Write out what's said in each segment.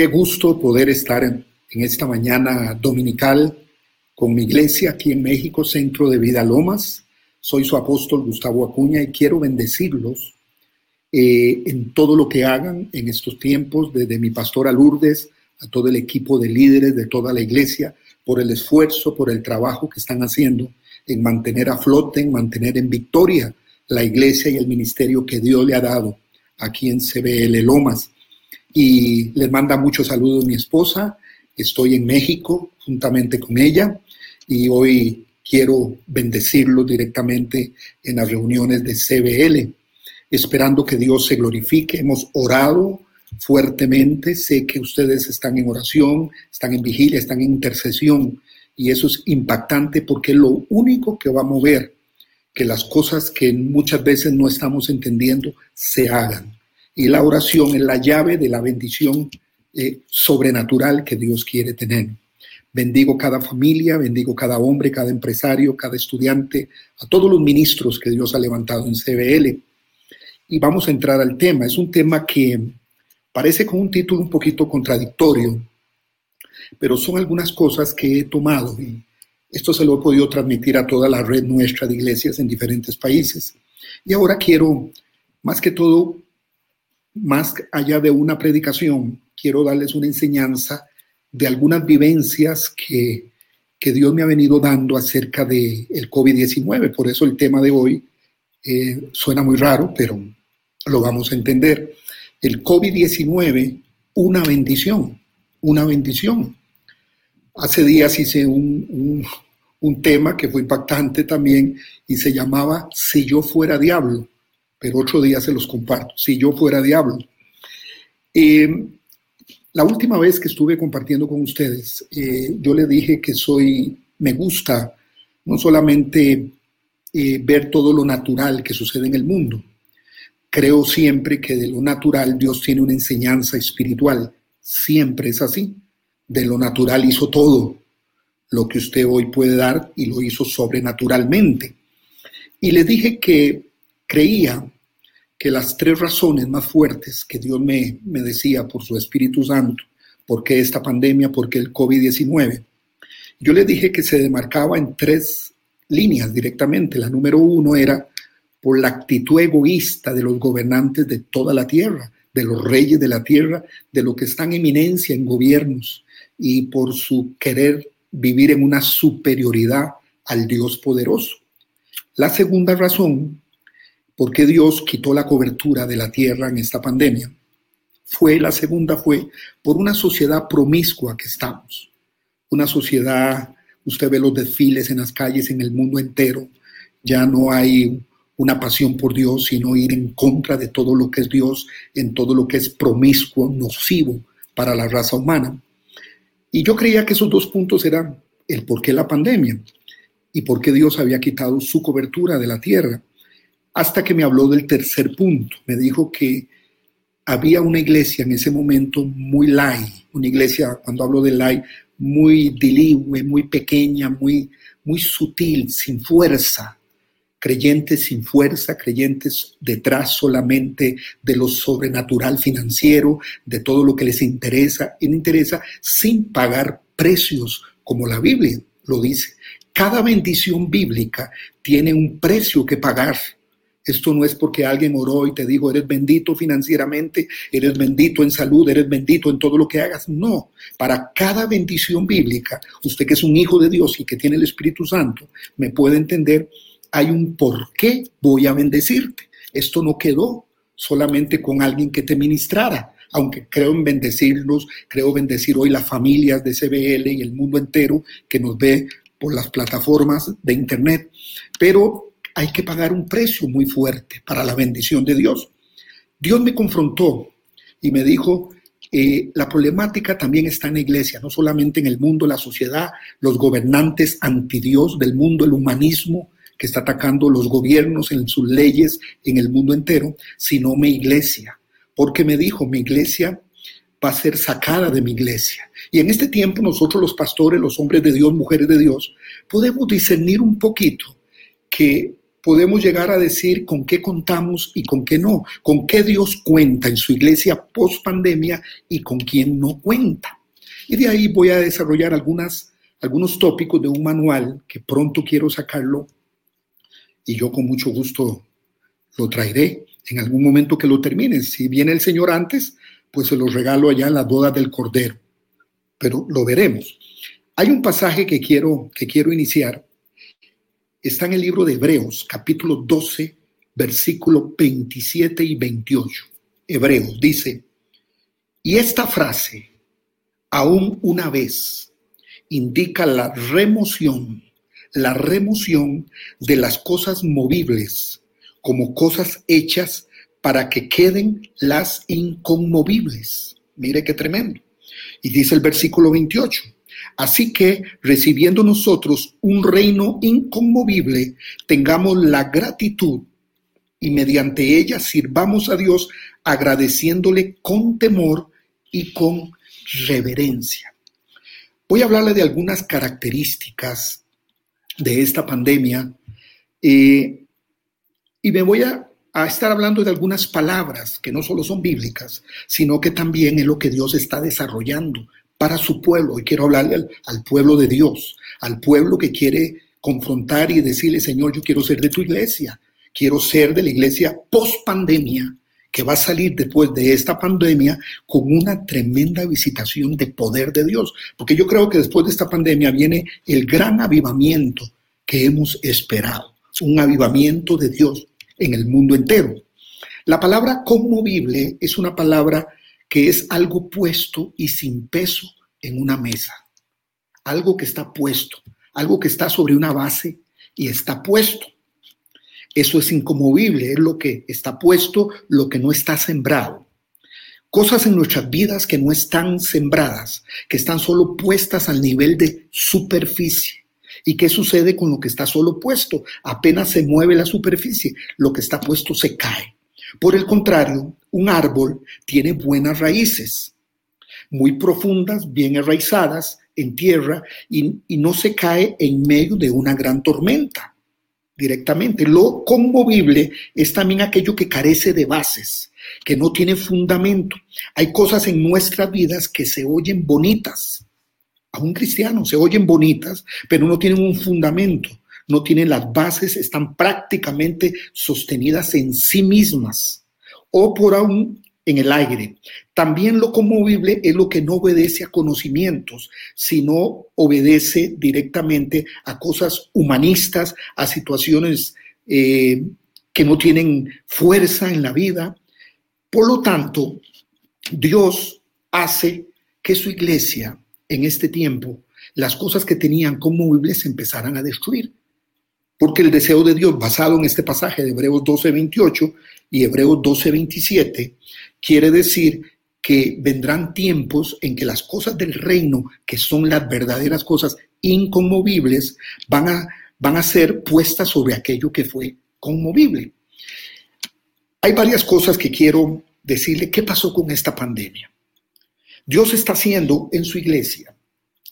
Qué gusto poder estar en, esta mañana dominical con mi iglesia aquí en México, Centro de Vida Lomas. Soy su apóstol Gustavo Acuña y quiero bendecirlos eh, en todo lo que hagan en estos tiempos, desde mi pastora Lourdes a todo el equipo de líderes de toda la iglesia, por el esfuerzo, por el trabajo que están haciendo en mantener a flote, en mantener en victoria la iglesia y el ministerio que Dios le ha dado aquí en CBL Lomas. Y les manda muchos saludos mi esposa. Estoy en México juntamente con ella y hoy quiero bendecirlo directamente en las reuniones de CBL, esperando que Dios se glorifique. Hemos orado fuertemente, sé que ustedes están en oración, están en vigilia, están en intercesión y eso es impactante porque es lo único que va a mover que las cosas que muchas veces no estamos entendiendo se hagan. Y la oración es la llave de la bendición eh, sobrenatural que Dios quiere tener. Bendigo cada familia, bendigo cada hombre, cada empresario, cada estudiante, a todos los ministros que Dios ha levantado en CBL. Y vamos a entrar al tema. Es un tema que parece con un título un poquito contradictorio, pero son algunas cosas que he tomado y esto se lo he podido transmitir a toda la red nuestra de iglesias en diferentes países. Y ahora quiero, más que todo, más allá de una predicación, quiero darles una enseñanza de algunas vivencias que, que Dios me ha venido dando acerca del el COVID-19. Por eso el tema de hoy eh, suena muy raro, pero lo vamos a entender. El COVID-19, una bendición, una bendición. Hace días hice un, tema que fue impactante también y se llamaba Si yo fuera diablo, pero otro día se los comparto, Si yo fuera diablo. Eh, la última vez que estuve compartiendo con ustedes, eh, yo le dije que soy, me gusta no solamente eh, ver todo lo natural que sucede en el mundo, creo siempre que de lo natural Dios tiene una enseñanza espiritual, siempre es así de lo natural hizo todo lo que usted hoy puede dar y lo hizo sobrenaturalmente. Y le dije que creía que las tres razones más fuertes que Dios me, me decía por su Espíritu Santo, por qué esta pandemia, por qué el COVID-19, yo le dije que se demarcaba en tres líneas directamente. La número uno era por la actitud egoísta de los gobernantes de toda la tierra, de los reyes de la tierra, de lo que están en eminencia en gobiernos, y por su querer vivir en una superioridad al Dios poderoso. La segunda razón por qué Dios quitó la cobertura de la tierra en esta pandemia fue, la segunda fue por una sociedad promiscua que estamos. Una sociedad, usted ve los desfiles en las calles en el mundo entero, ya no hay una pasión por Dios, sino ir en contra de todo lo que es Dios, en todo lo que es promiscuo, nocivo para la raza humana. Y yo creía que esos dos puntos eran el por qué la pandemia y por qué Dios había quitado su cobertura de la tierra, hasta que me habló del tercer punto. Me dijo que había una iglesia en ese momento muy light, una iglesia, cuando hablo de light, muy diligüe, muy pequeña, muy, muy sutil, sin fuerza, creyentes sin fuerza, creyentes detrás solamente de lo sobrenatural financiero, de todo lo que les interesa y interesa, sin pagar precios, como la Biblia lo dice. Cada bendición bíblica tiene un precio que pagar. Esto no es porque alguien oró y te digo, eres bendito financieramente, eres bendito en salud, eres bendito en todo lo que hagas. No, para cada bendición bíblica, usted que es un hijo de Dios y que tiene el Espíritu Santo, me puede entender hay un por qué voy a bendecirte. Esto no quedó solamente con alguien que te ministrara, aunque creo en bendecirlos, creo bendecir hoy las familias de CBL y el mundo entero que nos ve por las plataformas de Internet, pero hay que pagar un precio muy fuerte para la bendición de Dios. Dios me confrontó y me dijo, eh, la problemática también está en la iglesia, no solamente en el mundo, la sociedad, los gobernantes anti Dios del mundo, el humanismo, que está atacando los gobiernos en sus leyes en el mundo entero, sino mi iglesia. Porque me dijo, mi iglesia va a ser sacada de mi iglesia. Y en este tiempo nosotros los pastores, los hombres de Dios, mujeres de Dios, podemos discernir un poquito que podemos llegar a decir con qué contamos y con qué no, con qué Dios cuenta en su iglesia post pandemia y con quién no cuenta. Y de ahí voy a desarrollar algunas, algunos tópicos de un manual que pronto quiero sacarlo y yo con mucho gusto lo traeré en algún momento que lo termine. Si viene el Señor antes, pues se lo regalo allá en la boda del Cordero. Pero lo veremos. Hay un pasaje que quiero, que quiero iniciar está en el libro de Hebreos, capítulo 12, versículo 27 y 28. Hebreos dice, y esta frase, aún una vez, indica la remoción, la remoción de las cosas movibles como cosas hechas para que queden las inconmovibles. Mire qué tremendo. Y dice el versículo 28, Así que, recibiendo nosotros un reino inconmovible, tengamos la gratitud y mediante ella sirvamos a Dios agradeciéndole con temor y con reverencia. Voy a hablarle de algunas características de esta pandemia eh, y me voy a, a estar hablando de algunas palabras que no solo son bíblicas, sino que también es lo que Dios está desarrollando para su pueblo. Y quiero hablarle al, pueblo de Dios, al pueblo que quiere confrontar y decirle, Señor, yo quiero ser de tu iglesia, quiero ser de la iglesia post pandemia, que va a salir después de esta pandemia con una tremenda visitación de poder de Dios. Porque yo creo que después de esta pandemia viene el gran avivamiento que hemos esperado, un avivamiento de Dios en el mundo entero. La palabra conmovible es una palabra que es algo puesto y sin peso en una mesa. Algo que está puesto, algo que está sobre una base y está puesto. Eso es incomovible, es lo que está puesto, lo que no está sembrado. Cosas en nuestras vidas que no están sembradas, que están solo puestas al nivel de superficie. ¿Y qué sucede con lo que está solo puesto? Apenas se mueve la superficie, lo que está puesto se cae. Por el contrario, un árbol tiene buenas raíces, muy profundas, bien enraizadas en tierra y, no se cae en medio de una gran tormenta directamente. Lo conmovible es también aquello que carece de bases, que no tiene fundamento. Hay cosas en nuestras vidas que se oyen bonitas, a un cristiano se oyen bonitas, pero no tienen un fundamento, no tienen las bases, están prácticamente sostenidas en sí mismas o por aún en el aire. También lo conmovible es lo que no obedece a conocimientos, sino obedece directamente a cosas humanistas, a situaciones eh, que no tienen fuerza en la vida. Por lo tanto, Dios hace que su iglesia en este tiempo, las cosas que tenían conmovibles se empezaran a destruir. Porque el deseo de Dios, basado en este pasaje de Hebreos 12, 28 y Hebreos 12, 27, quiere decir que vendrán tiempos en que las cosas del reino, que son las verdaderas cosas inconmovibles, van a, van a ser puestas sobre aquello que fue conmovible. Hay varias cosas que quiero decirle. ¿Qué pasó con esta pandemia? Dios está haciendo en su iglesia.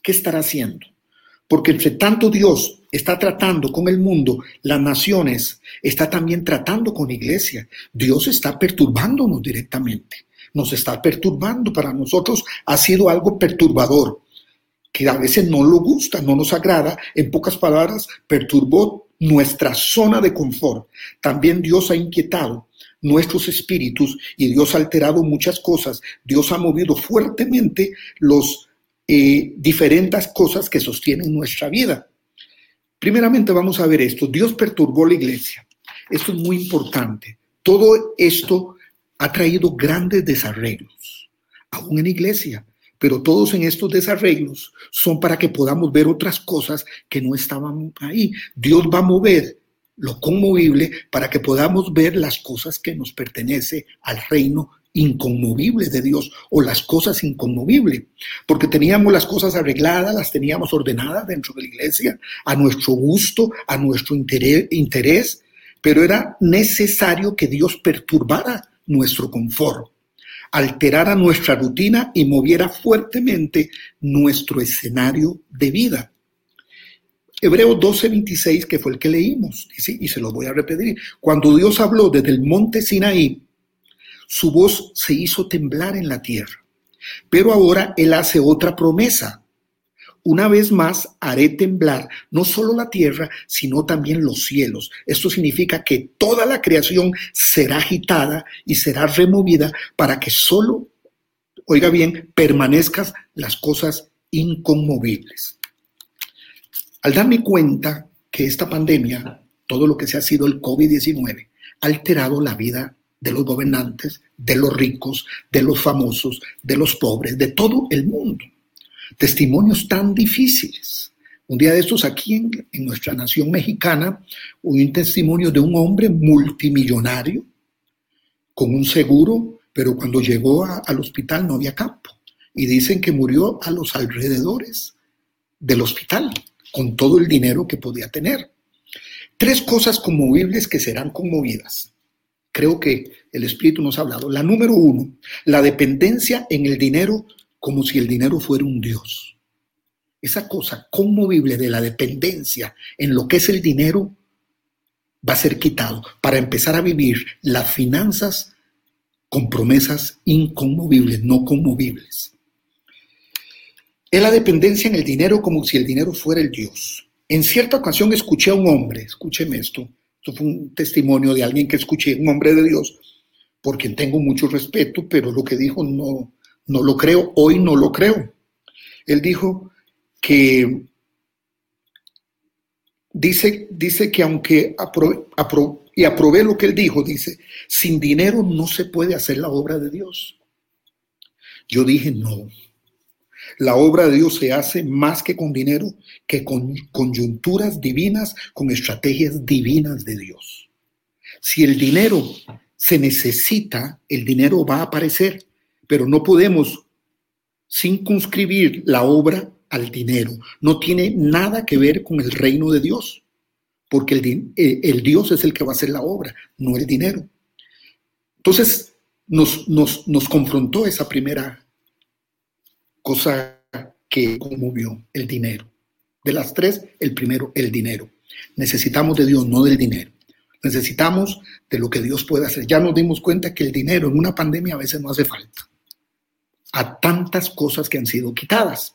¿Qué estará haciendo? Porque entre tanto Dios está tratando con el mundo, las naciones, está también tratando con iglesia. Dios está perturbándonos directamente. Nos está perturbando. Para nosotros ha sido algo perturbador, que a veces no lo gusta, no nos agrada. En pocas palabras, perturbó nuestra zona de confort. También Dios ha inquietado nuestros espíritus y Dios ha alterado muchas cosas. Dios ha movido fuertemente los eh, diferentes cosas que sostienen nuestra vida. Primeramente vamos a ver esto. Dios perturbó la iglesia. Esto es muy importante. Todo esto ha traído grandes desarreglos, aún en la iglesia, pero todos en estos desarreglos son para que podamos ver otras cosas que no estaban ahí. Dios va a mover lo conmovible para que podamos ver las cosas que nos pertenece al reino inconmovible de Dios o las cosas inconmovibles, porque teníamos las cosas arregladas, las teníamos ordenadas dentro de la iglesia, a nuestro gusto, a nuestro interés, pero era necesario que Dios perturbara nuestro confort, alterara nuestra rutina y moviera fuertemente nuestro escenario de vida. Hebreos 12:26, que fue el que leímos, y se lo voy a repetir. Cuando Dios habló desde el monte Sinaí, su voz se hizo temblar en la tierra. Pero ahora Él hace otra promesa. Una vez más haré temblar no solo la tierra, sino también los cielos. Esto significa que toda la creación será agitada y será removida para que solo, oiga bien, permanezcan las cosas inconmovibles. Al darme cuenta que esta pandemia, todo lo que se ha sido el COVID-19, ha alterado la vida de los gobernantes, de los ricos, de los famosos, de los pobres, de todo el mundo. Testimonios tan difíciles. Un día de estos aquí en, nuestra nación mexicana hubo un testimonio de un hombre multimillonario con un seguro, pero cuando llegó al hospital no había campo. Y dicen que murió a los alrededores del hospital con todo el dinero que podía tener. Tres cosas conmovibles que serán conmovidas. Creo que el Espíritu nos ha hablado. La número uno, la dependencia en el dinero como si el dinero fuera un Dios. Esa cosa conmovible de la dependencia en lo que es el dinero va a ser quitado para empezar a vivir las finanzas con promesas inconmovibles, no conmovibles. Es la dependencia en el dinero como si el dinero fuera el Dios. En cierta ocasión escuché a un hombre, escúcheme esto, fue un testimonio de alguien que escuché, un hombre de Dios, por quien tengo mucho respeto, pero lo que dijo no, no lo creo, hoy no lo creo. Él dijo que dice, dice que aunque y aprobé lo que él dijo, dice, sin dinero no se puede hacer la obra de Dios. Yo dije, no, la obra de Dios se hace más que con dinero, que con coyunturas divinas, con estrategias divinas de Dios. Si el dinero se necesita, el dinero va a aparecer, pero no podemos circunscribir la obra al dinero. No tiene nada que ver con el reino de Dios, porque el, eh, el Dios es el que va a hacer la obra, no el dinero. Entonces nos, nos, nos confrontó esa primera cosa que conmovió, el dinero. De las tres, el primero, el dinero. Necesitamos de Dios, no del dinero. Necesitamos de lo que Dios puede hacer. Ya nos dimos cuenta que el dinero en una pandemia a veces no hace falta. A tantas cosas que han sido quitadas.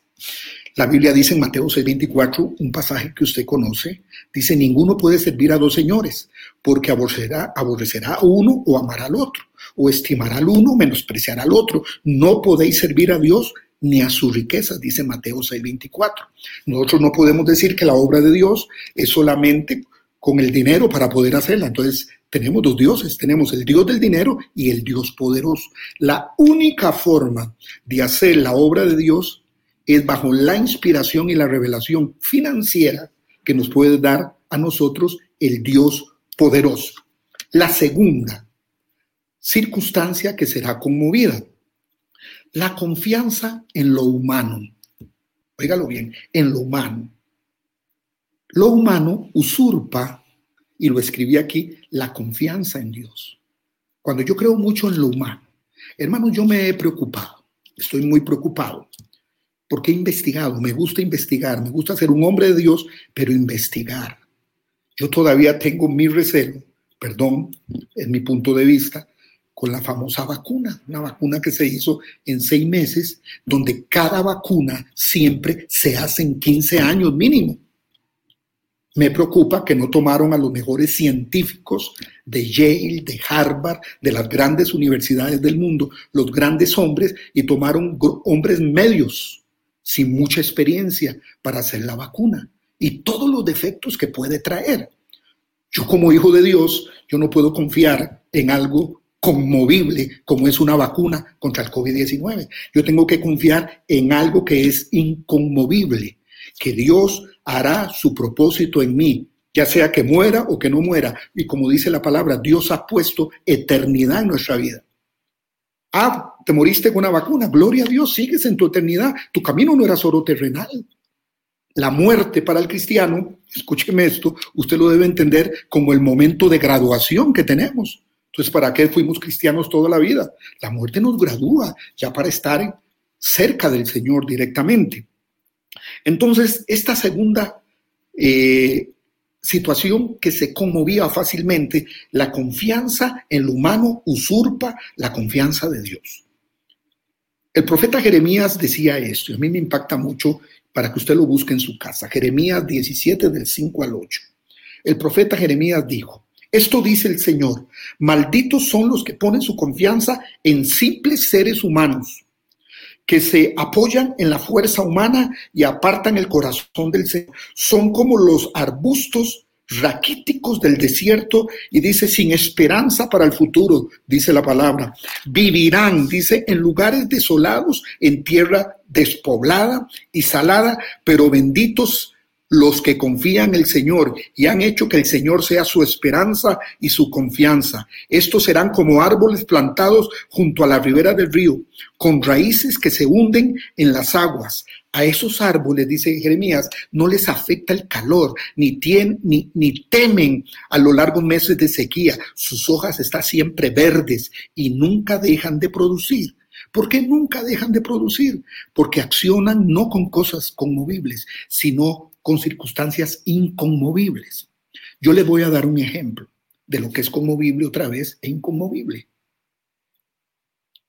La Biblia dice en Mateo 6:24, un pasaje que usted conoce, dice, ninguno puede servir a dos señores, porque aborrecerá, aborrecerá a uno o amará al otro, o estimará al uno, menospreciará al otro. No podéis servir a Dios ni a sus riquezas, dice Mateo 6:24. Nosotros no podemos decir que la obra de Dios es solamente con el dinero para poder hacerla. Entonces, tenemos dos dioses, tenemos el Dios del dinero y el Dios poderoso. La única forma de hacer la obra de Dios es bajo la inspiración y la revelación financiera que nos puede dar a nosotros el Dios poderoso. La segunda circunstancia que será conmovida la confianza en lo humano. Óigalo bien, en lo humano. Lo humano usurpa, y lo escribí aquí, la confianza en Dios. Cuando yo creo mucho en lo humano, hermano, yo me he preocupado, estoy muy preocupado, porque he investigado, me gusta investigar, me gusta ser un hombre de Dios, pero investigar. Yo todavía tengo mi recelo, perdón, en mi punto de vista, con la famosa vacuna, una vacuna que se hizo en seis meses, donde cada vacuna siempre se hace en 15 años mínimo. Me preocupa que no tomaron a los mejores científicos de Yale, de Harvard, de las grandes universidades del mundo, los grandes hombres, y tomaron hombres medios, sin mucha experiencia, para hacer la vacuna y todos los defectos que puede traer. Yo como hijo de Dios, yo no puedo confiar en algo conmovible como es una vacuna contra el COVID-19. Yo tengo que confiar en algo que es inconmovible, que Dios hará su propósito en mí, ya sea que muera o que no muera. Y como dice la palabra, Dios ha puesto eternidad en nuestra vida. Ah, te moriste con una vacuna, gloria a Dios, sigues en tu eternidad. Tu camino no era solo terrenal. La muerte para el cristiano, escúcheme esto, usted lo debe entender como el momento de graduación que tenemos. Entonces, ¿para qué fuimos cristianos toda la vida? La muerte nos gradúa ya para estar cerca del Señor directamente. Entonces, esta segunda eh, situación que se conmovía fácilmente, la confianza en lo humano usurpa la confianza de Dios. El profeta Jeremías decía esto, y a mí me impacta mucho para que usted lo busque en su casa. Jeremías 17 del 5 al 8. El profeta Jeremías dijo, esto dice el Señor, malditos son los que ponen su confianza en simples seres humanos, que se apoyan en la fuerza humana y apartan el corazón del Señor. Son como los arbustos raquíticos del desierto y dice sin esperanza para el futuro, dice la palabra. Vivirán, dice, en lugares desolados, en tierra despoblada y salada, pero benditos los que confían en el Señor y han hecho que el Señor sea su esperanza y su confianza. Estos serán como árboles plantados junto a la ribera del río, con raíces que se hunden en las aguas. A esos árboles, dice Jeremías, no les afecta el calor, ni, tienen, ni, ni temen a lo largo meses de sequía. Sus hojas están siempre verdes y nunca dejan de producir. ¿Por qué nunca dejan de producir? Porque accionan no con cosas conmovibles, sino con circunstancias inconmovibles. Yo le voy a dar un ejemplo de lo que es conmovible otra vez e inconmovible.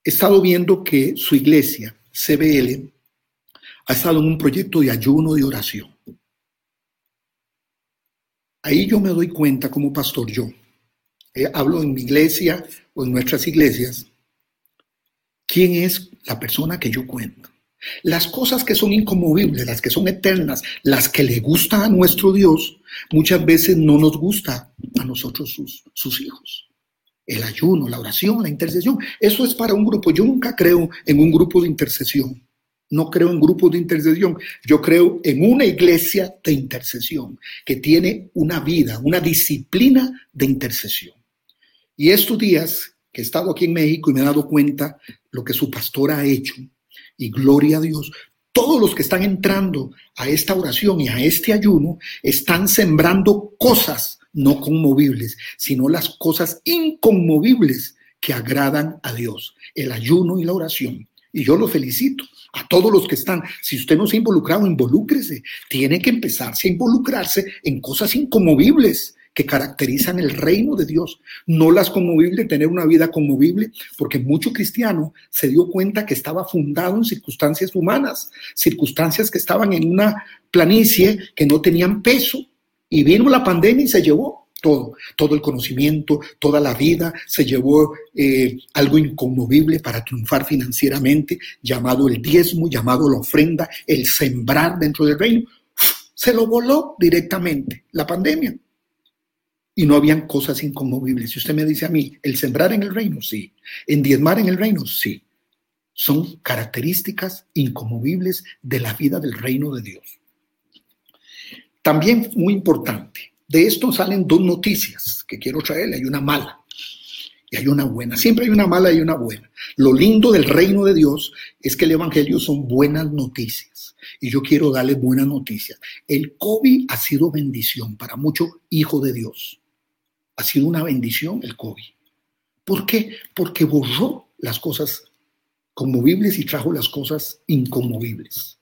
He estado viendo que su iglesia, CBL, ha estado en un proyecto de ayuno y oración. Ahí yo me doy cuenta como pastor, yo eh, hablo en mi iglesia o en nuestras iglesias, quién es la persona que yo cuento. Las cosas que son inconmovibles, las que son eternas, las que le gustan a nuestro Dios, muchas veces no nos gusta a nosotros sus, sus hijos. El ayuno, la oración, la intercesión, eso es para un grupo. Yo nunca creo en un grupo de intercesión. No creo en grupos de intercesión. Yo creo en una iglesia de intercesión que tiene una vida, una disciplina de intercesión. Y estos días que he estado aquí en México y me he dado cuenta lo que su pastor ha hecho, y gloria a Dios, todos los que están entrando a esta oración y a este ayuno están sembrando cosas no conmovibles, sino las cosas inconmovibles que agradan a Dios, el ayuno y la oración. Y yo lo felicito a todos los que están. Si usted no se ha involucrado, involúcrese. Tiene que empezarse a involucrarse en cosas inconmovibles que caracterizan el reino de Dios, no las conmovibles, tener una vida conmovible, porque mucho cristiano se dio cuenta que estaba fundado en circunstancias humanas, circunstancias que estaban en una planicie que no tenían peso, y vino la pandemia y se llevó todo, todo el conocimiento, toda la vida, se llevó eh, algo inconmovible para triunfar financieramente, llamado el diezmo, llamado la ofrenda, el sembrar dentro del reino. Se lo voló directamente la pandemia y no habían cosas inconmovibles. Si usted me dice a mí, el sembrar en el reino, sí. En diezmar en el reino, sí. Son características inconmovibles de la vida del reino de Dios. También muy importante, de esto salen dos noticias que quiero traerle. Hay una mala y hay una buena. Siempre hay una mala y una buena. Lo lindo del reino de Dios es que el Evangelio son buenas noticias. Y yo quiero darle buenas noticias. El COVID ha sido bendición para muchos hijos de Dios ha sido una bendición el COVID. ¿Por qué? Porque borró las cosas conmovibles y trajo las cosas inconmovibles.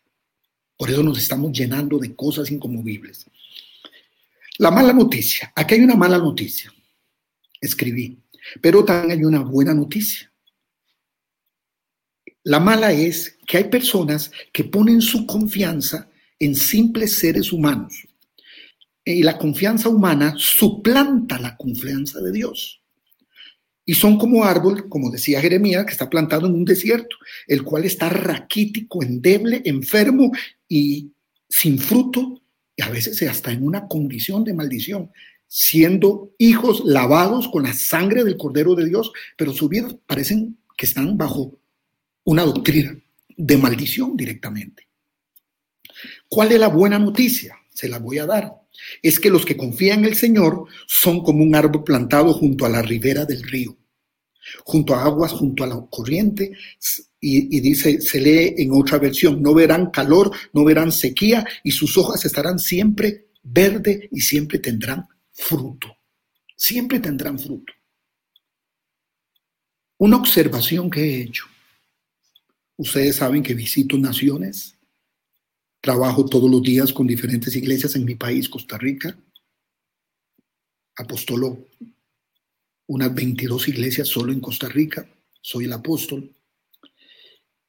Por eso nos estamos llenando de cosas inconmovibles. La mala noticia. Aquí hay una mala noticia. Escribí. Pero también hay una buena noticia. La mala es que hay personas que ponen su confianza en simples seres humanos y la confianza humana suplanta la confianza de Dios. Y son como árbol, como decía Jeremías, que está plantado en un desierto, el cual está raquítico, endeble, enfermo y sin fruto, y a veces hasta en una condición de maldición, siendo hijos lavados con la sangre del Cordero de Dios, pero su vida parecen que están bajo una doctrina de maldición directamente. ¿Cuál es la buena noticia? Se la voy a dar es que los que confían en el Señor son como un árbol plantado junto a la ribera del río, junto a aguas, junto a la corriente, y, dice, se lee en otra versión, no verán calor, no verán sequía, y sus hojas estarán siempre verde y siempre tendrán fruto. Siempre tendrán fruto. Una observación que he hecho. Ustedes saben que visito naciones Trabajo todos los días con diferentes iglesias en mi país, Costa Rica. Apostolo unas 22 iglesias solo en Costa Rica. Soy el apóstol.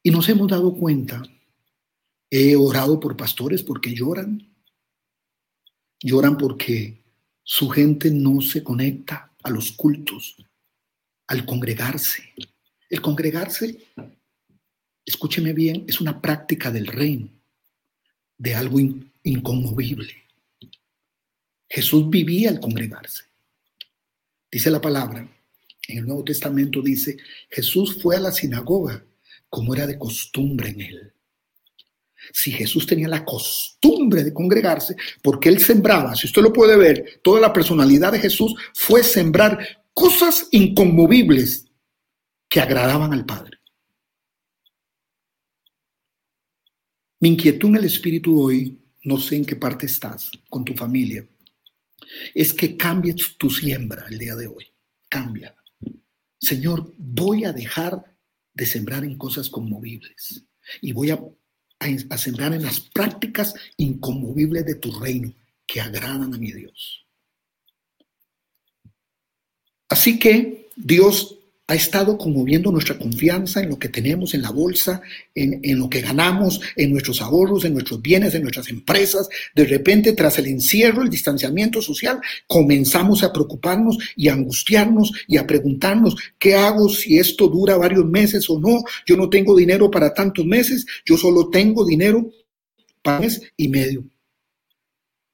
Y nos hemos dado cuenta, he orado por pastores porque lloran. Lloran porque su gente no se conecta a los cultos, al congregarse. El congregarse, escúcheme bien, es una práctica del reino, de algo inconmovible. Jesús vivía al congregarse. Dice la palabra, en el Nuevo Testamento dice, Jesús fue a la sinagoga como era de costumbre en él. Si Jesús tenía la costumbre de congregarse, porque él sembraba, si usted lo puede ver, toda la personalidad de Jesús fue sembrar cosas inconmovibles que agradaban al Padre. Mi inquietud en el Espíritu hoy, no sé en qué parte estás con tu familia, es que cambies tu siembra el día de hoy. Cambia. Señor, voy a dejar de sembrar en cosas conmovibles y voy a, a, sembrar en las prácticas inconmovibles de tu reino que agradan a mi Dios. Así que Dios ha estado conmoviendo nuestra confianza en lo que tenemos en la bolsa, en, en, lo que ganamos, en nuestros ahorros, en nuestros bienes, en nuestras empresas. De repente, tras el encierro, el distanciamiento social, comenzamos a preocuparnos y a angustiarnos y a preguntarnos, ¿qué hago si esto dura varios meses o no? Yo no tengo dinero para tantos meses, yo solo tengo dinero para mes y medio.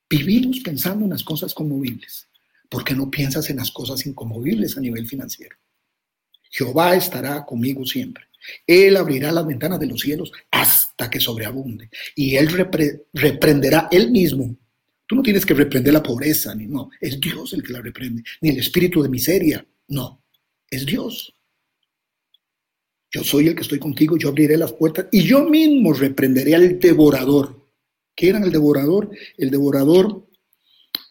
Vivimos pensando en las cosas conmovibles. ¿Por qué no piensas en las cosas inconmovibles a nivel financiero? Jehová estará conmigo siempre. Él abrirá las ventanas de los cielos hasta que sobreabunde. Y Él reprenderá Él mismo. Tú no tienes que reprender la pobreza, ni no. Es Dios el que la reprende. Ni el espíritu de miseria. No. Es Dios. Yo soy el que estoy contigo, yo abriré las puertas y yo mismo reprenderé al devorador. ¿Qué era el devorador? El devorador,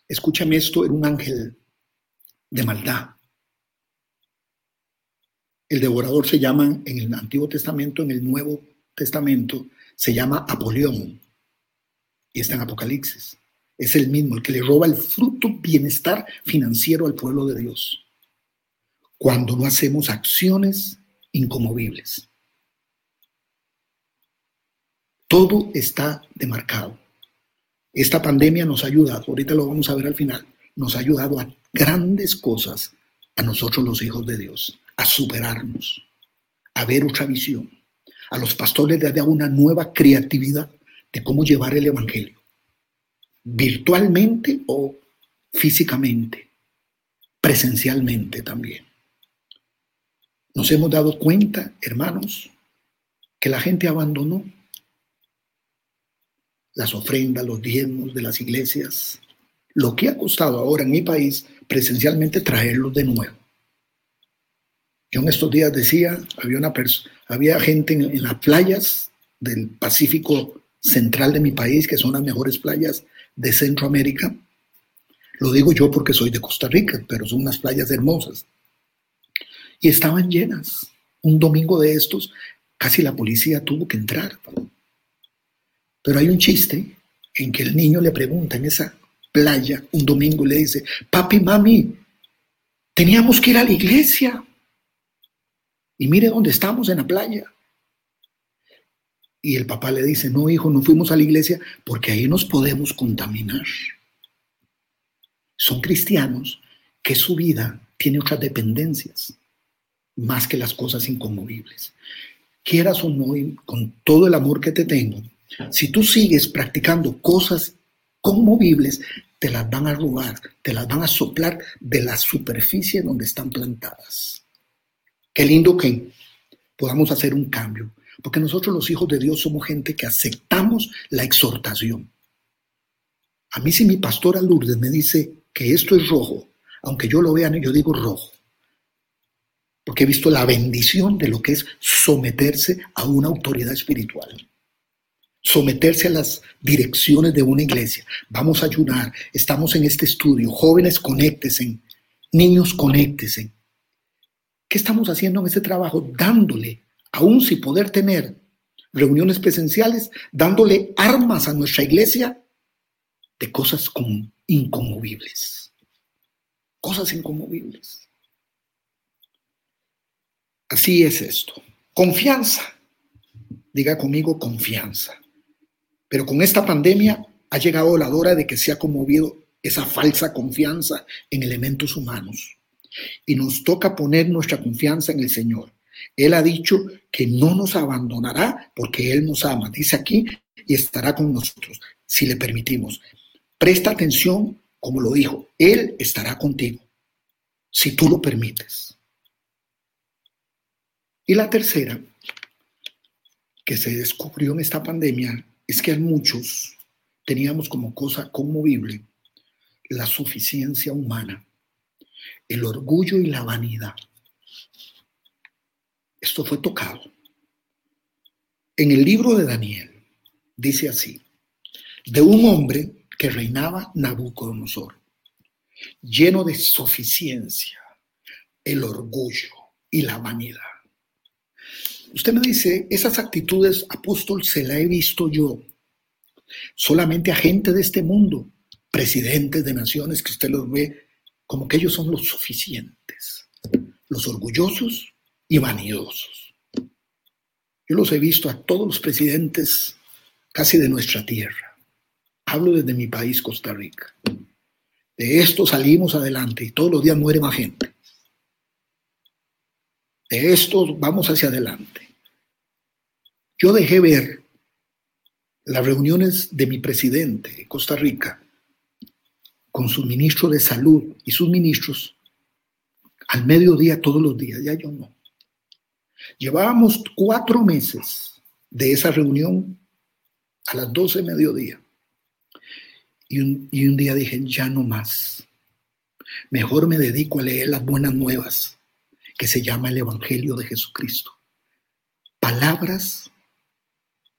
escúchame esto, era un ángel de maldad. El devorador se llama en el Antiguo Testamento, en el Nuevo Testamento, se llama Apolión. Y está en Apocalipsis. Es el mismo, el que le roba el fruto bienestar financiero al pueblo de Dios. Cuando no hacemos acciones incomovibles. Todo está demarcado. Esta pandemia nos ha ayudado, ahorita lo vamos a ver al final, nos ha ayudado a grandes cosas a nosotros los hijos de Dios a superarnos, a ver otra visión. A los pastores les da una nueva creatividad de cómo llevar el Evangelio, virtualmente o físicamente, presencialmente también. Nos hemos dado cuenta, hermanos, que la gente abandonó las ofrendas, los diezmos de las iglesias, lo que ha costado ahora en mi país presencialmente traerlos de nuevo. Yo en estos días decía, había, gente en, las playas del Pacífico central de mi país, que son las mejores playas de Centroamérica. Lo digo yo porque soy de Costa Rica, pero son unas playas hermosas. Y estaban llenas. Un domingo de estos, casi la policía tuvo que entrar. Pero hay un chiste en que el niño le pregunta en esa playa un domingo le dice, papi, mami, teníamos que ir a la iglesia. Y mire dónde estamos en la playa. Y el papá le dice, no, hijo, no fuimos a la iglesia porque ahí nos podemos contaminar. Son cristianos que su vida tiene otras dependencias más que las cosas inconmovibles. Quieras o no, con todo el amor que te tengo, si tú sigues practicando cosas conmovibles, te las van a robar, te las van a soplar de la superficie donde están plantadas. Qué lindo que podamos hacer un cambio, porque nosotros los hijos de Dios somos gente que aceptamos la exhortación. A mí si mi pastora Lourdes me dice que esto es rojo, aunque yo lo vea, yo digo rojo, porque he visto la bendición de lo que es someterse a una autoridad espiritual someterse a las direcciones de una iglesia. Vamos a ayunar, estamos en este estudio, jóvenes conéctese, niños conéctese, ¿Qué estamos haciendo en ese trabajo? Dándole, aún sin poder tener, reuniones presenciales, dándole armas a nuestra iglesia de cosas inconmovibles. Cosas inconmovibles. Así es esto. Confianza. Diga conmigo confianza. Pero con esta pandemia ha llegado la hora de que se ha conmovido esa falsa confianza en elementos humanos. Y nos toca poner nuestra confianza en el Señor. Él ha dicho que no nos abandonará porque Él nos ama. Dice aquí y estará con nosotros si le permitimos. Presta atención, como lo dijo, Él estará contigo si tú lo permites. Y la tercera, que se descubrió en esta pandemia, es que a muchos teníamos como cosa conmovible la suficiencia humana, el orgullo y la vanidad. Esto fue tocado. En el libro de Daniel dice así, de un hombre que reinaba Nabucodonosor, lleno de suficiencia, el orgullo y la vanidad. Usted me dice, esas actitudes, apóstol, se la he visto yo. Solamente a gente de este mundo, presidentes de naciones que usted los ve como que ellos son los suficientes, los orgullosos y vanidosos. Yo los he visto a todos los presidentes casi de nuestra tierra. Hablo desde mi país, Costa Rica. De esto salimos adelante y todos los días muere más gente. De esto vamos hacia adelante. Yo dejé ver las reuniones de mi presidente de Costa Rica con su ministro de salud y sus ministros al mediodía todos los días, ya yo no. Llevábamos cuatro meses de esa reunión a las 12 de mediodía. Y un, y un día dije, ya no más. Mejor me dedico a leer las buenas nuevas, que se llama el Evangelio de Jesucristo. Palabras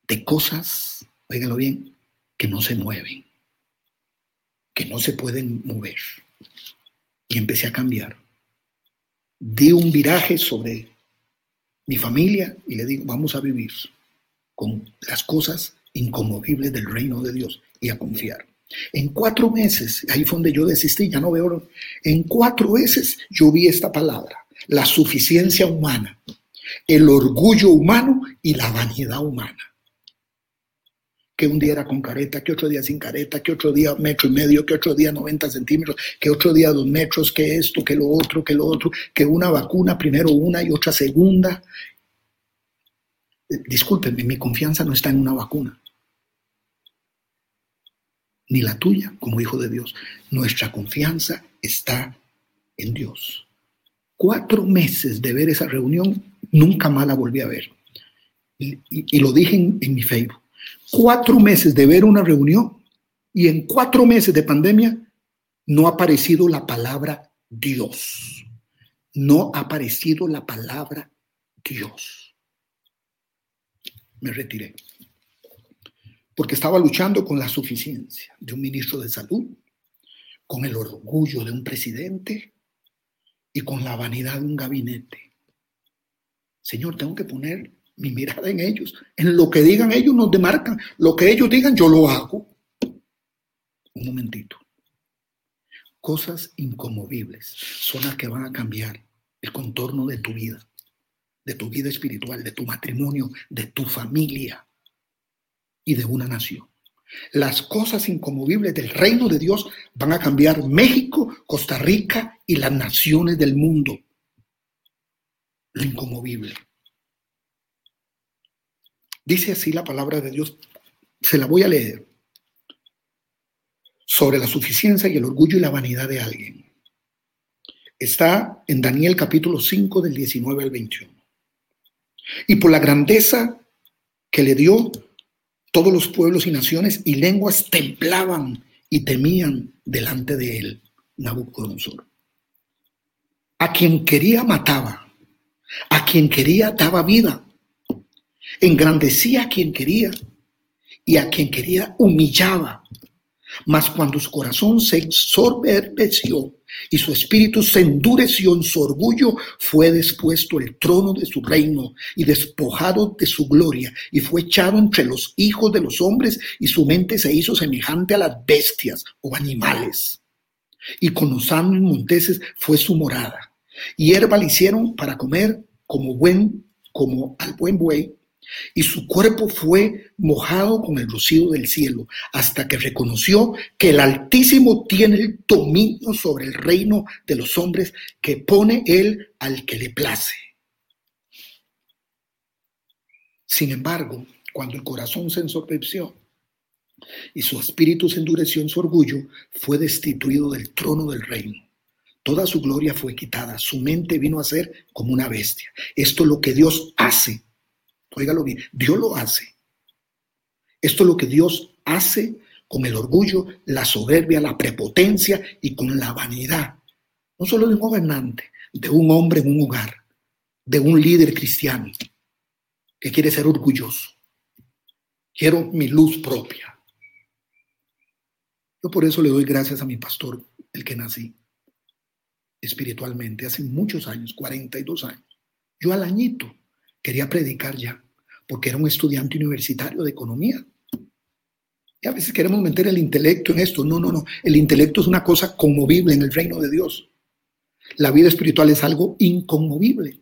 de cosas, óigalo bien, que no se mueven, que no se pueden mover. Y empecé a cambiar. Di un viraje sobre mi familia y le digo, vamos a vivir con las cosas inconmovibles del reino de Dios y a confiar. En cuatro meses, ahí fue donde yo desistí, ya no veo, en cuatro meses yo vi esta palabra, la suficiencia humana, el orgullo humano y la vanidad humana. Que un día era con careta, que otro día sin careta, que otro día metro y medio, que otro día 90 centímetros, que otro día dos metros, que esto, que lo otro, que lo otro, que una vacuna, primero una y otra segunda. Discúlpenme, mi confianza no está en una vacuna ni la tuya como hijo de Dios. Nuestra confianza está en Dios. Cuatro meses de ver esa reunión, nunca más la volví a ver. Y, lo dije en, en mi Facebook. Cuatro meses de ver una reunión y en cuatro meses de pandemia no ha aparecido la palabra Dios. No ha aparecido la palabra Dios. Me retiré porque estaba luchando con la suficiencia de un ministro de salud, con el orgullo de un presidente y con la vanidad de un gabinete. Señor, tengo que poner mi mirada en ellos. En lo que digan ellos nos demarcan. Lo que ellos digan, yo lo hago. Un momentito. Cosas incomovibles son las que van a cambiar el contorno de tu vida, de tu vida espiritual, de tu matrimonio, de tu familia y de una nación. Las cosas incomovibles del reino de Dios van a cambiar México, Costa Rica y las naciones del mundo. Lo incomovible. Dice así la palabra de Dios. Se la voy a leer. Sobre la suficiencia y el orgullo y la vanidad de alguien. Está en Daniel capítulo 5 del 19 al 21. Y por la grandeza que le dio todos los pueblos y naciones y lenguas templaban y temían delante de él, Nabucodonosor. A quien quería mataba, a quien quería daba vida, engrandecía a quien quería y a quien quería humillaba. Mas cuando su corazón se ensorberbeció y su espíritu se endureció en su orgullo, fue despuesto el trono de su reino y despojado de su gloria y fue echado entre los hijos de los hombres y su mente se hizo semejante a las bestias o animales. Y con los ánimos monteses fue su morada. Y hierba le hicieron para comer como buen, como al buen buey y su cuerpo fue mojado con el rocío del cielo, hasta que reconoció que el Altísimo tiene el dominio sobre el reino de los hombres que pone él al que le place. Sin embargo, cuando el corazón se ensorbeció y su espíritu se endureció en su orgullo, fue destituido del trono del reino. Toda su gloria fue quitada, su mente vino a ser como una bestia. Esto es lo que Dios hace Óigalo bien, Dios lo hace. Esto es lo que Dios hace con el orgullo, la soberbia, la prepotencia y con la vanidad. No solo de un gobernante, de un hombre en un hogar, de un líder cristiano que quiere ser orgulloso. Quiero mi luz propia. Yo por eso le doy gracias a mi pastor, el que nací espiritualmente hace muchos años, 42 años. Yo al añito quería predicar ya, porque era un estudiante universitario de economía. Y a veces queremos meter el intelecto en esto. No, no, no. El intelecto es una cosa conmovible en el reino de Dios. La vida espiritual es algo inconmovible.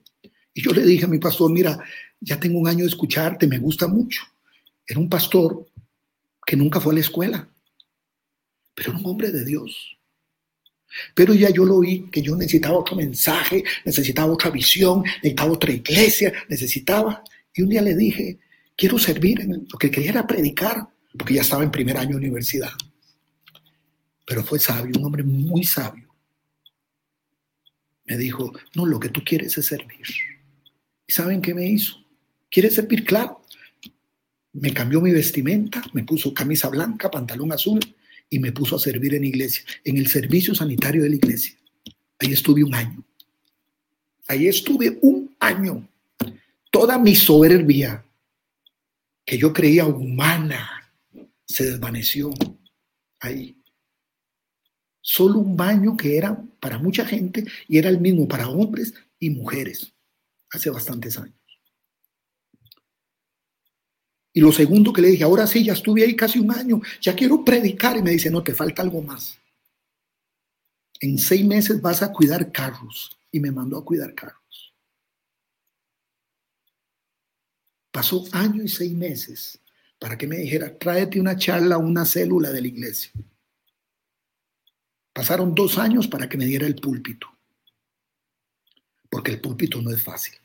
Y yo le dije a mi pastor, mira, ya tengo un año de escucharte, me gusta mucho. Era un pastor que nunca fue a la escuela, pero era un hombre de Dios. Pero ya yo lo vi que yo necesitaba otro mensaje, necesitaba otra visión, necesitaba otra iglesia, necesitaba. Y un día le dije, quiero servir, en lo que quería era predicar, porque ya estaba en primer año de universidad. Pero fue sabio, un hombre muy sabio. Me dijo, no, lo que tú quieres es servir. ¿Y saben qué me hizo? ¿Quieres servir? Claro. Me cambió mi vestimenta, me puso camisa blanca, pantalón azul y me puso a servir en iglesia, en el servicio sanitario de la iglesia. Ahí estuve un año. Ahí estuve un año. Toda mi soberbia, que yo creía humana, se desvaneció ahí. Solo un baño que era para mucha gente y era el mismo para hombres y mujeres hace bastantes años. Y lo segundo que le dije, ahora sí, ya estuve ahí casi un año, ya quiero predicar. Y me dice, no, te falta algo más. En seis meses vas a cuidar carros. Y me mandó a cuidar carros. Pasó año y seis meses para que me dijera, tráete una charla, una célula de la iglesia. Pasaron dos años para que me diera el púlpito. Porque el púlpito no es fácil.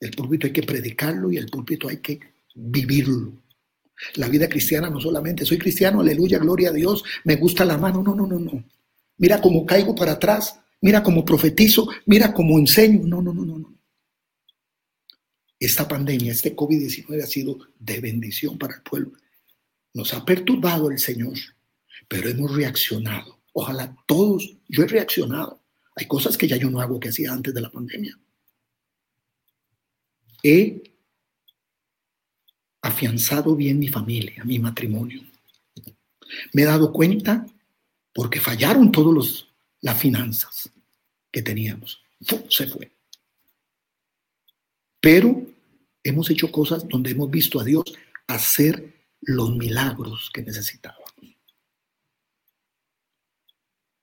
El púlpito hay que predicarlo y el púlpito hay que vivirlo. La vida cristiana no solamente soy cristiano, aleluya, gloria a Dios, me gusta la mano, no, no, no, no. Mira cómo caigo para atrás, mira cómo profetizo, mira cómo enseño, no, no, no, no, no. Esta pandemia, este COVID-19 ha sido de bendición para el pueblo. Nos ha perturbado el Señor, pero hemos reaccionado. Ojalá todos, yo he reaccionado. Hay cosas que ya yo no hago que hacía antes de la pandemia he afianzado bien mi familia, mi matrimonio. Me he dado cuenta porque fallaron todas las finanzas que teníamos. Se fue. Pero hemos hecho cosas donde hemos visto a Dios hacer los milagros que necesitábamos.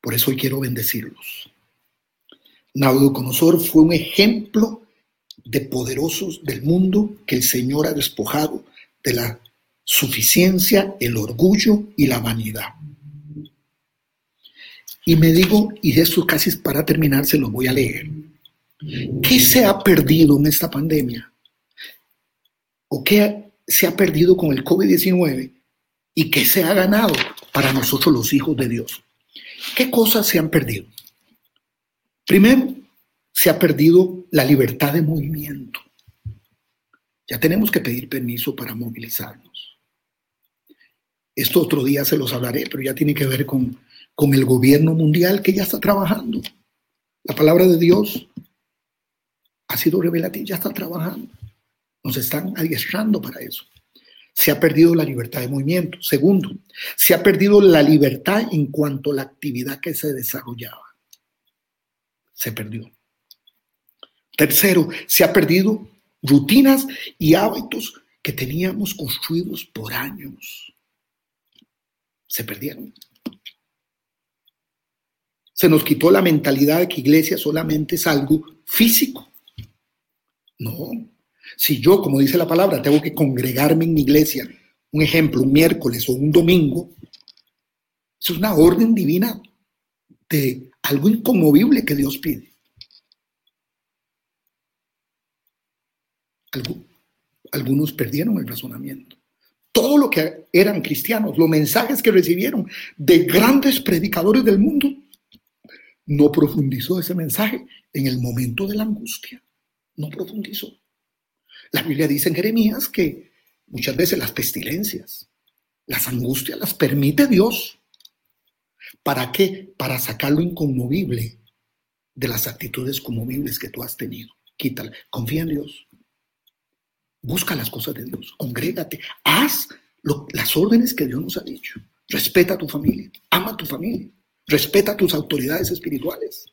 Por eso hoy quiero bendecirlos. Nabucodonosor fue un ejemplo de poderosos del mundo que el Señor ha despojado de la suficiencia, el orgullo y la vanidad. Y me digo, y esto casi para terminar se lo voy a leer, ¿qué se ha perdido en esta pandemia? ¿O qué se ha perdido con el COVID-19? ¿Y qué se ha ganado para nosotros los hijos de Dios? ¿Qué cosas se han perdido? Primero, se ha perdido la libertad de movimiento. Ya tenemos que pedir permiso para movilizarnos. Esto otro día se los hablaré, pero ya tiene que ver con, con el gobierno mundial que ya está trabajando. La palabra de Dios ha sido revelativa, ya está trabajando. Nos están adiestrando para eso. se ha perdido la libertad de movimiento. Segundo, se ha perdido la libertad en cuanto a la actividad que se desarrollaba. Se perdió. Tercero, se ha perdido rutinas y hábitos que teníamos construidos por años. Se perdieron. Se nos quitó la mentalidad de que iglesia solamente es algo físico. No, si yo, como dice la palabra, tengo que congregarme en mi iglesia, un ejemplo, un miércoles o un domingo, es una orden divina de algo inconmovible que Dios pide. Algunos perdieron el razonamiento. Todo lo que eran cristianos, los mensajes que recibieron de grandes predicadores del mundo, no profundizó ese mensaje en el momento de la angustia. No profundizó. La Biblia dice en Jeremías que muchas veces las pestilencias, las angustias las permite Dios. ¿Para qué? Para sacar lo inconmovible de las actitudes conmovibles que tú has tenido. Quítala. Confía en Dios. Busca las cosas de Dios. Congrégate. Haz las órdenes que Dios nos ha dicho. Respeta a tu familia. Ama a tu familia. Respeta a tus autoridades espirituales.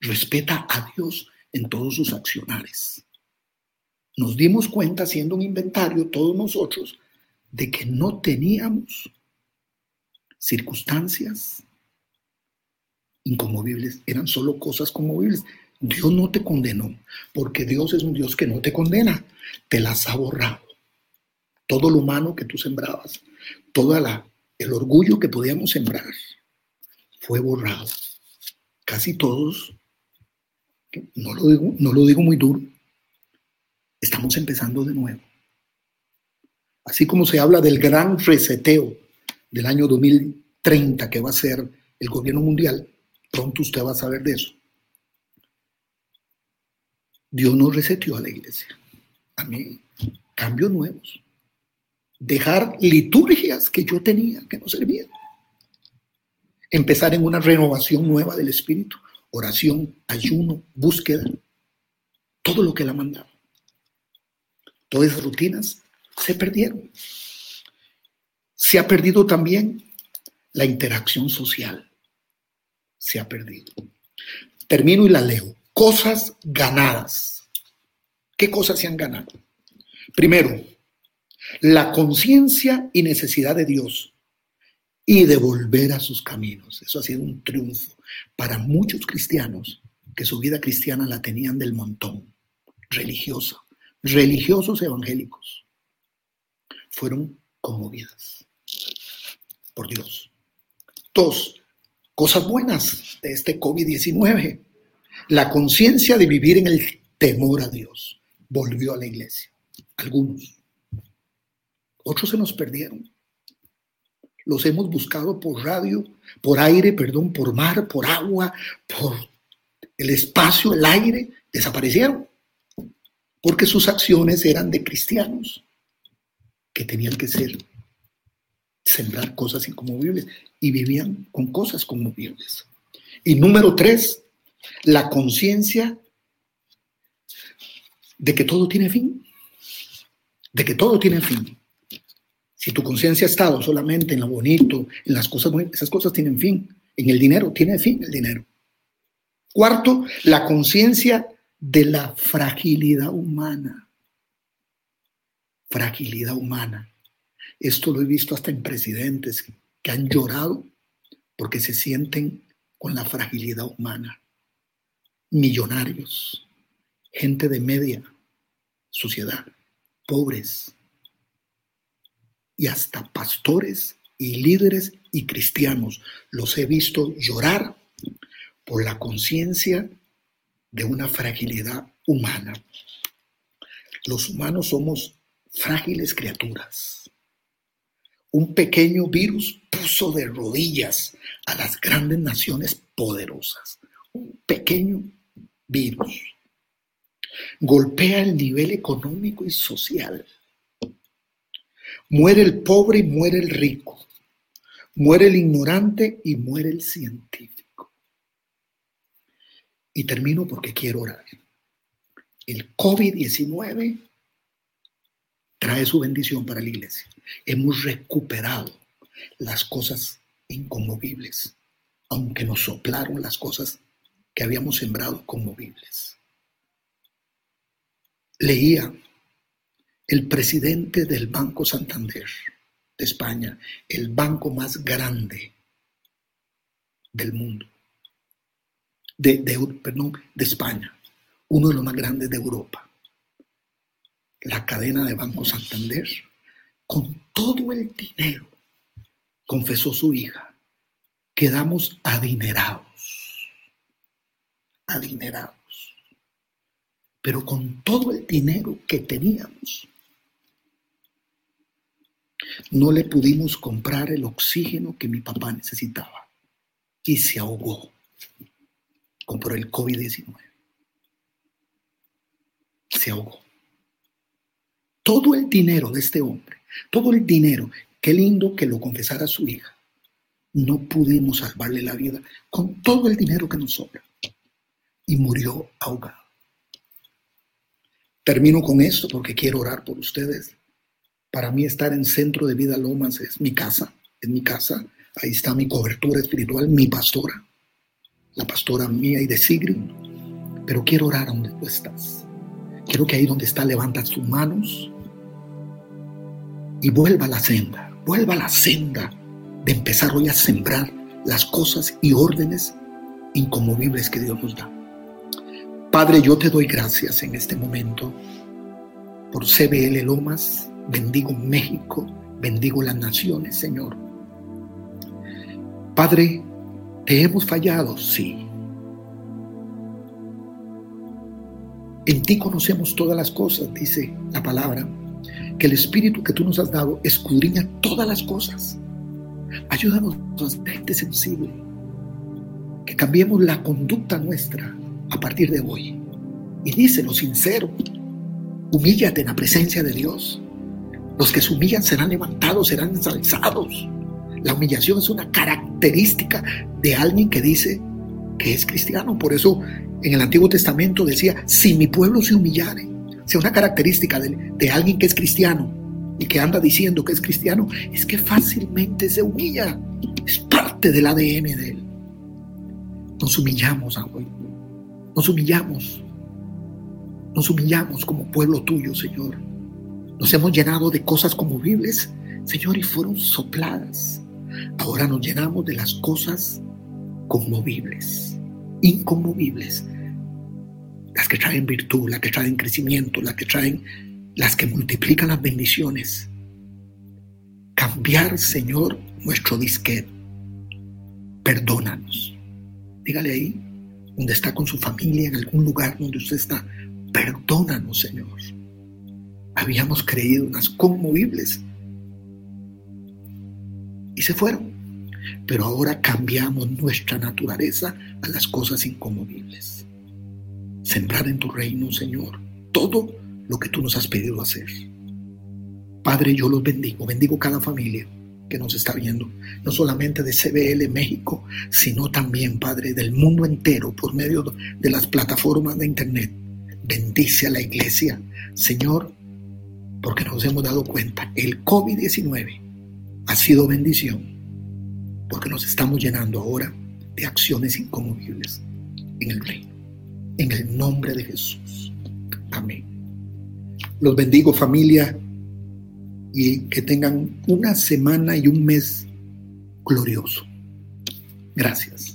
Respeta a Dios en todos sus accionares nos dimos cuenta haciendo un inventario todos nosotros de que no teníamos circunstancias inconmovibles, eran solo cosas conmovibles. Dios no te condenó, porque Dios es un Dios que no te condena, te las ha borrado. Todo lo humano que tú sembrabas, todo el orgullo que podíamos sembrar, fue borrado. Casi todos, no lo digo, no lo digo muy duro, Estamos empezando de nuevo. Así como se habla del gran reseteo del año 2030 que va a ser el gobierno mundial, pronto usted va a saber de eso. Dios no reseteó a la iglesia. A mí, cambios nuevos. Dejar liturgias que yo tenía, que no servían. Empezar en una renovación nueva del espíritu. Oración, ayuno, búsqueda. Todo lo que la mandaba todas esas rutinas se perdieron. Se ha perdido también la interacción social. Se ha perdido. Termino y la leo. Cosas ganadas. ¿Qué cosas se han ganado? Primero, la conciencia y necesidad de Dios y de volver a sus caminos. Eso ha sido un triunfo para muchos cristianos que su vida cristiana la tenían del montón, religiosa, religiosos evangélicos fueron conmovidas por Dios. Dos, cosas buenas de este COVID-19. La conciencia de vivir en el temor a Dios volvió a la iglesia. Algunos. Otros se nos perdieron. Los hemos buscado por radio, por aire, perdón, por mar, por agua, por el espacio, el aire. Desaparecieron porque sus acciones eran de cristianos que tenían que ser sembrar cosas inconmovibles y vivían con cosas conmovibles. Y número tres, la conciencia de que todo tiene fin, de que todo tiene fin. Si tu conciencia ha estado solamente en lo bonito, en las cosas bonitas, esas cosas tienen fin. En el dinero, tiene fin el dinero. Cuarto, la conciencia de la fragilidad humana. Fragilidad humana. Esto lo he visto hasta en presidentes que han llorado porque se sienten con la fragilidad humana. Millonarios, gente de media sociedad, pobres y hasta pastores y líderes y cristianos. Los he visto llorar por la conciencia de una fragilidad humana. Los humanos somos frágiles criaturas. Un pequeño virus puso de rodillas a las grandes naciones poderosas. Un pequeño virus. Golpea el nivel económico y social. Muere el pobre y muere el rico. Muere el ignorante y muere el científico. Y termino porque quiero orar. El COVID-19 trae su bendición para la iglesia. Hemos recuperado las cosas inconmovibles, aunque nos soplaron las cosas que habíamos sembrado conmovibles. Leía el presidente del Banco Santander de España, el banco más grande del mundo, de, perdón, de España, uno de los más grandes de Europa, la cadena de Banco Santander, con todo el dinero, confesó su hija, quedamos adinerados, adinerados. Pero con todo el dinero que teníamos, no le pudimos comprar el oxígeno que mi papá necesitaba y se ahogó por el COVID-19. Se ahogó. Todo el dinero de este hombre, todo el dinero, qué lindo que lo confesara su hija. No pudimos salvarle la vida con todo el dinero que nos sobra. Y murió ahogado. Termino con esto porque quiero orar por ustedes. Para mí estar en Centro de Vida Lomas es mi casa, es mi casa. Ahí está mi cobertura espiritual, mi pastora, la pastora mía y de Sigrid. Pero quiero orar donde tú estás. Quiero que ahí donde está levantas tus manos y vuelva a la senda, vuelva a la senda de empezar hoy a sembrar las cosas y órdenes inconmovibles que Dios nos da. Padre, yo te doy gracias en este momento por CBL Lomas, bendigo México, bendigo las naciones, Señor. Padre, te hemos fallado, sí. En ti conocemos todas las cosas, dice la palabra, que el Espíritu que tú nos has dado escudriña todas las cosas. Ayúdanos a gente sensible, que cambiemos la conducta nuestra a partir de hoy. Y díselo sincero, humíllate en la presencia de Dios. Los que se humillan serán levantados, serán ensalzados. La humillación es una característica de alguien que dice que es cristiano. Por eso en el Antiguo Testamento decía, si mi pueblo se humillare, sea una característica de, alguien que es cristiano y que anda diciendo que es cristiano, es que fácilmente se humilla. Es parte del ADN de él. Nos humillamos, hoy nos humillamos. Nos humillamos como pueblo tuyo, Señor. Nos hemos llenado de cosas conmovibles, Señor, y fueron sopladas. Ahora nos llenamos de las cosas conmovibles, inconmovibles. Las que traen virtud, las que traen crecimiento, las que traen, las que multiplican las bendiciones. Cambiar, Señor, nuestro disquete. Perdónanos. Dígale ahí, donde está con su familia, en algún lugar donde usted está. Perdónanos, Señor. Habíamos creído unas conmovibles y se fueron. Pero ahora cambiamos nuestra naturaleza a las cosas inconmovibles. Sembrar en tu reino, Señor, todo lo que tú nos has pedido hacer. Padre, yo los bendigo, bendigo cada familia que nos está viendo, no solamente de CBL México, sino también, Padre, del mundo entero por medio de las plataformas de Internet. Bendice a la iglesia, Señor, porque nos hemos dado cuenta, el COVID-19 ha sido bendición, porque nos estamos llenando ahora de acciones inconmovibles en el reino, en el nombre de Jesús. Amén. Los bendigo familia y que tengan una semana y un mes glorioso. Gracias.